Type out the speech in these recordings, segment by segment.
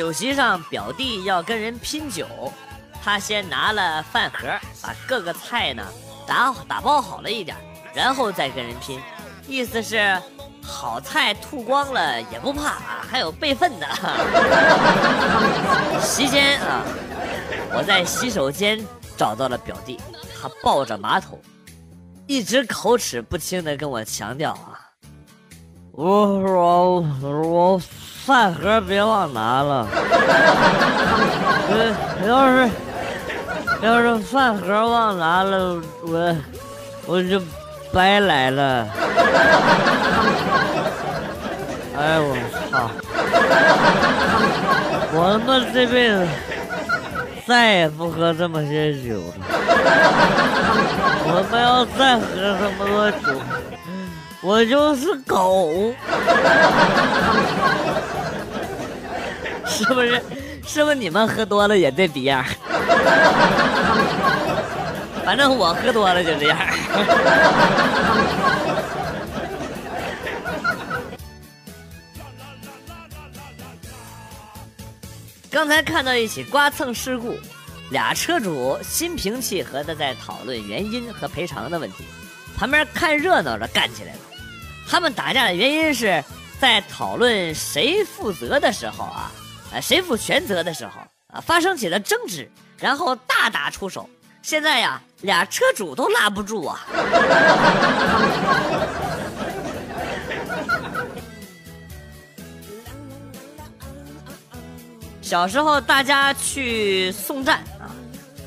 酒席上，表弟要跟人拼酒，他先拿了饭盒，把各个菜呢打打包好了一点，然后再跟人拼，意思是好菜吐光了也不怕啊，还有备份的。席间啊，我在洗手间找到了表弟，他抱着马桶，一直口齿不清的跟我强调啊，我说我。饭盒别忘拿了，要是要是饭盒忘拿了，我我就白来了。哎我操！我他妈这辈子再也不喝这么些酒了。我他妈要再喝这么多酒，我就是狗。是不是？是不是你们喝多了也这逼样？反正我喝多了就这样。刚才看到一起刮蹭事故，俩车主心平气和的在讨论原因和赔偿的问题，旁边看热闹的干起来了。他们打架的原因是在讨论谁负责的时候啊。啊，谁负全责的时候啊，发生起了争执，然后大打出手。现在呀，俩车主都拉不住啊。小时候大家去送站啊，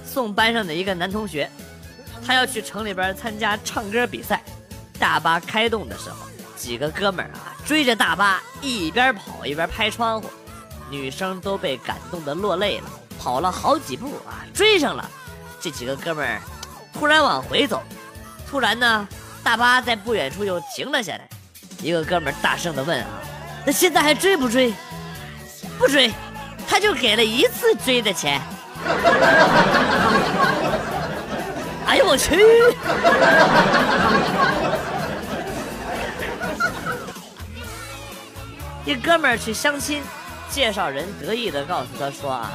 送班上的一个男同学，他要去城里边参加唱歌比赛。大巴开动的时候，几个哥们儿啊追着大巴，一边跑一边拍窗户。女生都被感动的落泪了，跑了好几步啊，追上了。这几个哥们儿突然往回走，突然呢，大巴在不远处又停了下来。一个哥们儿大声的问啊：“那现在还追不追？”“不追。”他就给了一次追的钱。哎呦我去！一哥们儿去相亲。介绍人得意的告诉他说：“啊，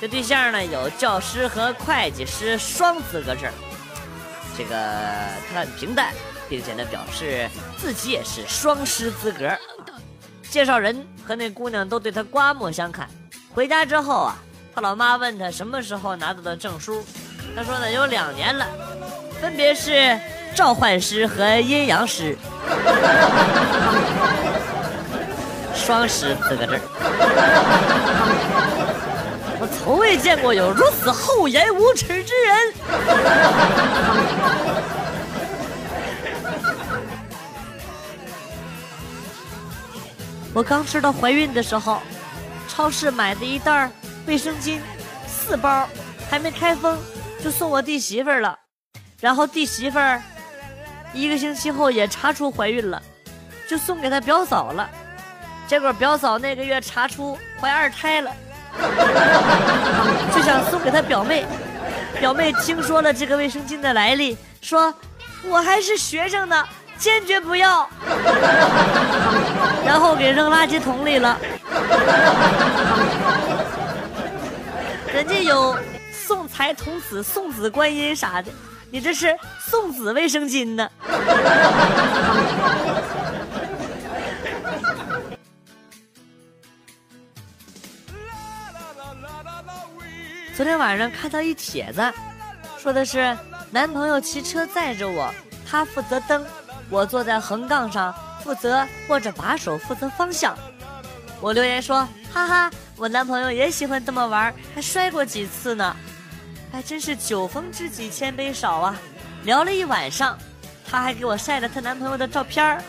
这对象呢有教师和会计师双资格证。这个他很平淡，并且呢表示自己也是双师资格。介绍人和那姑娘都对他刮目相看。回家之后啊，他老妈问他什么时候拿到的证书，他说呢有两年了，分别是召唤师和阴阳师。”双师资格证，我从未见过有如此厚颜无耻之人。我刚知道怀孕的时候，超市买的一袋卫生巾，四包还没开封，就送我弟媳妇了。然后弟媳妇一个星期后也查出怀孕了，就送给他表嫂了。结果表嫂那个月查出怀二胎了，就想送给她表妹。表妹听说了这个卫生巾的来历，说：“我还是学生呢，坚决不要。”然后给扔垃圾桶里了。人家有送财童子、送子观音啥的，你这是送子卫生巾呢。昨天晚上看到一帖子，说的是男朋友骑车载着我，他负责蹬，我坐在横杠上负责握着把手，负责方向。我留言说：哈哈，我男朋友也喜欢这么玩，还摔过几次呢。还真是酒逢知己千杯少啊！聊了一晚上，他还给我晒了她男朋友的照片儿，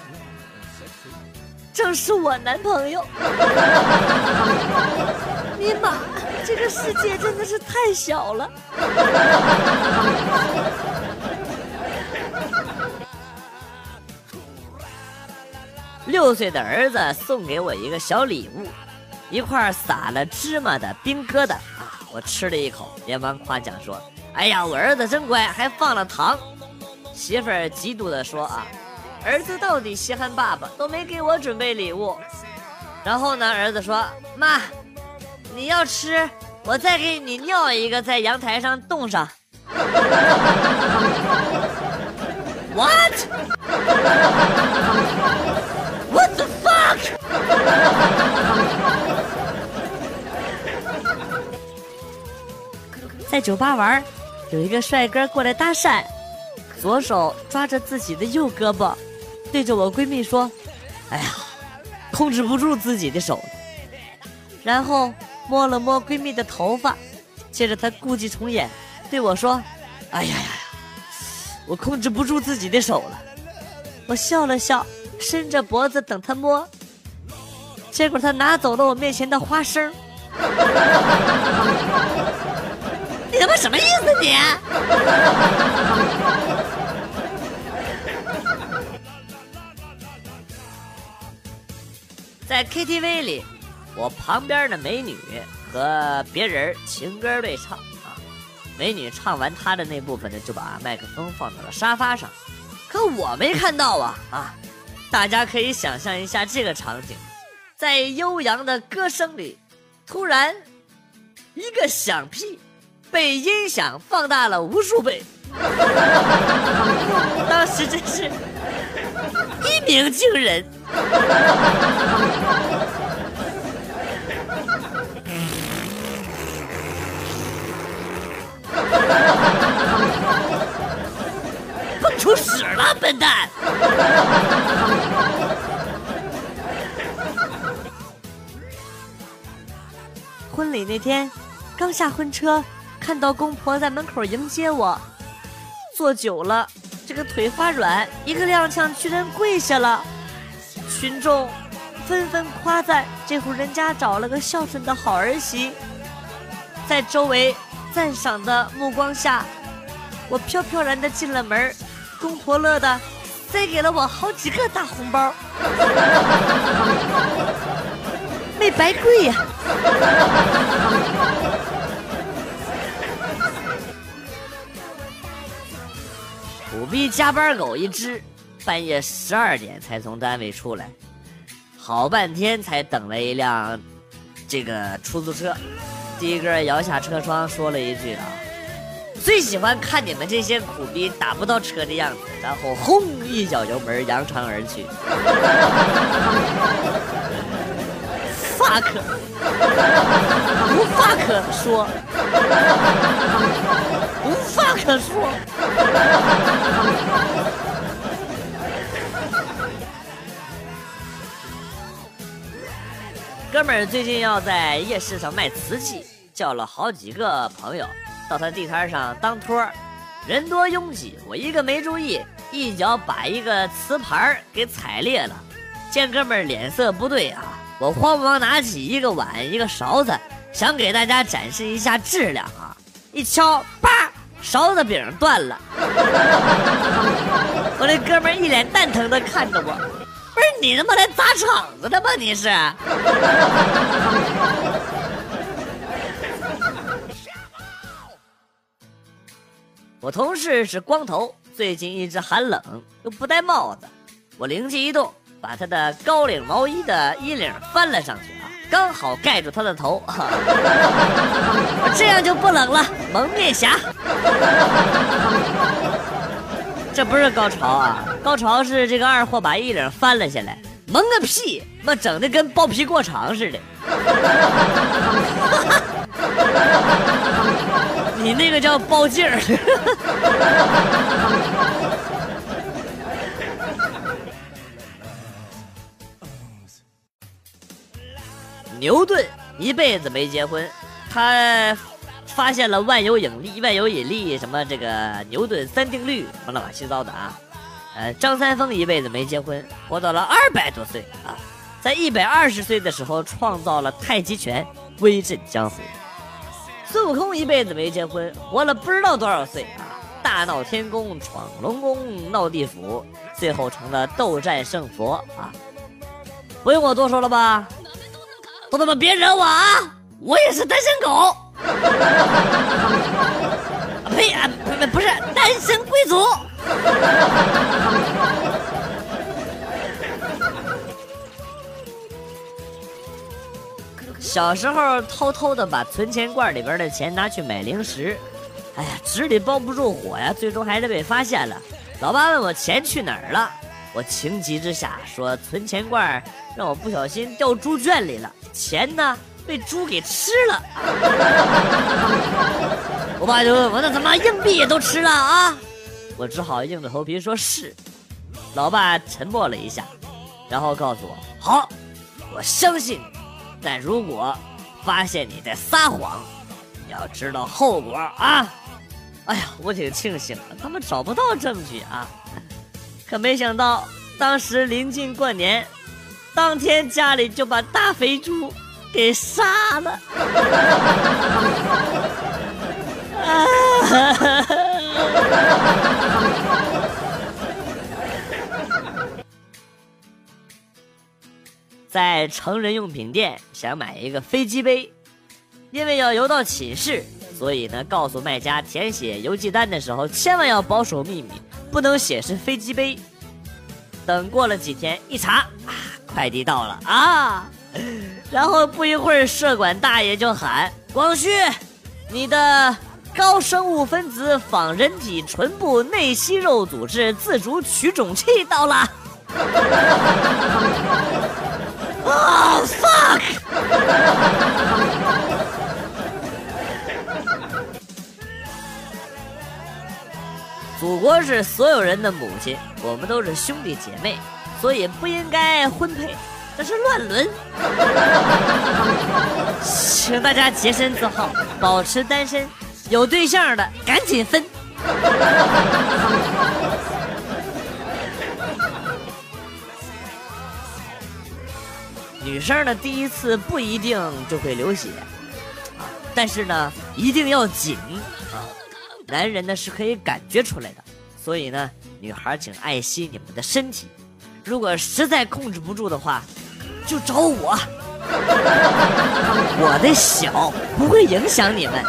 正是我男朋友。尼玛！这个世界真的是太小了。六岁的儿子送给我一个小礼物，一块撒了芝麻的冰疙瘩啊！我吃了一口，连忙夸奖说：“哎呀，我儿子真乖，还放了糖。”媳妇儿嫉妒的说：“啊，儿子到底稀罕爸爸，都没给我准备礼物。”然后呢，儿子说：“妈。”你要吃，我再给你尿一个，在阳台上冻上。What? What the fuck? 在酒吧玩，有一个帅哥过来搭讪，左手抓着自己的右胳膊，对着我闺蜜说：“哎呀，控制不住自己的手。”然后摸了摸闺蜜的头发，接着她故伎重演，对我说：“哎呀呀呀！”我控制不住自己的手了，我笑了笑，伸着脖子等她摸，结果她拿走了我面前的花生。你他妈什么意思你？在 KTV 里，我旁边的美女和别人情歌对唱啊。美女唱完她的那部分呢，就把麦克风放到了沙发上，可我没看到啊啊！大家可以想象一下这个场景，在悠扬的歌声里，突然一个响屁被音响放大了无数倍，当时真是一鸣惊人。蹦出屎了，笨蛋！婚礼那天，刚下婚车，看到公婆在门口迎接我，坐久了，这个腿发软，一个踉跄居然跪下了。群众纷纷夸赞这户人家找了个孝顺的好儿媳，在周围。赞赏的目光下，我飘飘然的进了门公婆乐的塞给了我好几个大红包，没白跪呀！苦逼加班狗一只，半夜十二点才从单位出来，好半天才等了一辆这个出租车。的哥摇下车窗，说了一句：“啊，最喜欢看你们这些苦逼打不到车的样子。”然后轰一脚油门，扬长而去。fuck，无话可说，无话可说。哥们儿最近要在夜市上卖瓷器。叫了好几个朋友到他地摊上当托人多拥挤，我一个没注意，一脚把一个瓷盘给踩裂了。见哥们脸色不对啊，我慌忙拿起一个碗一个勺子，想给大家展示一下质量啊！一敲，叭，勺子柄断了。我那哥们一脸蛋疼的看着我，不是你他妈来砸场子的吗？你是？我同事是光头，最近一直寒冷，又不戴帽子。我灵机一动，把他的高领毛衣的衣领翻了上去啊，刚好盖住他的头，这样就不冷了。蒙面侠，这不是高潮啊，高潮是这个二货把衣领翻了下来，蒙个屁，妈整的跟包皮过长似的。你那个叫包劲儿。牛顿一辈子没结婚，他发现了万有引力、万有引力什么这个牛顿三定律什么乱七八糟的啊。呃，张三丰一辈子没结婚，活到了二百多岁啊，在一百二十岁的时候创造了太极拳，威震江湖。孙悟空一辈子没结婚，活了不知道多少岁啊！大闹天宫，闯龙宫，闹地府，最后成了斗战胜佛啊！不用我多说了吧？都他妈别惹我啊！我也是单身狗！啊 呸啊！不不是单身贵族！小时候偷偷的把存钱罐里边的钱拿去买零食，哎呀，纸里包不住火呀，最终还是被发现了。老爸问我钱去哪儿了，我情急之下说存钱罐让我不小心掉猪圈里了，钱呢被猪给吃了。我爸就问我那怎么硬币也都吃了啊？我只好硬着头皮说是。老爸沉默了一下，然后告诉我：“好，我相信你，但如果发现你在撒谎，要知道后果啊！”哎呀，我挺庆幸的，他们找不到证据啊。可没想到，当时临近过年，当天家里就把大肥猪给杀了。在成人用品店想买一个飞机杯，因为要邮到寝室，所以呢，告诉卖家填写邮寄单的时候千万要保守秘密，不能写是飞机杯。等过了几天一查，啊，快递到了啊！然后不一会儿，社管大爷就喊：“光绪，你的高生物分子仿人体唇部内息肉组织自主取种器到了。”啊，fuck！祖国是所有人的母亲，我们都是兄弟姐妹，所以不应该婚配，这是乱伦。请大家洁身自好，保持单身，有对象的赶紧分。女生呢第一次不一定就会流血，啊，但是呢，一定要紧啊。男人呢是可以感觉出来的，所以呢，女孩请爱惜你们的身体。如果实在控制不住的话，就找我，我的小不会影响你们。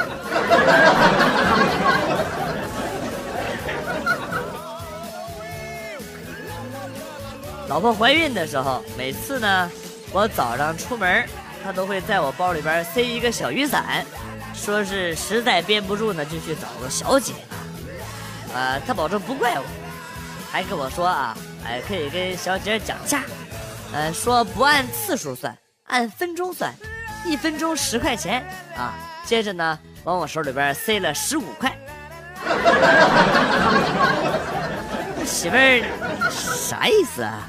老婆怀孕的时候，每次呢。我早上出门，他都会在我包里边塞一个小雨伞，说是实在憋不住呢，就去找个小姐。啊，他保证不怪我，还跟我说啊，哎，可以跟小姐讲价，呃，说不按次数算，按分钟算，一分钟十块钱啊。接着呢，往我手里边塞了十五块。媳妇儿，啥意思啊？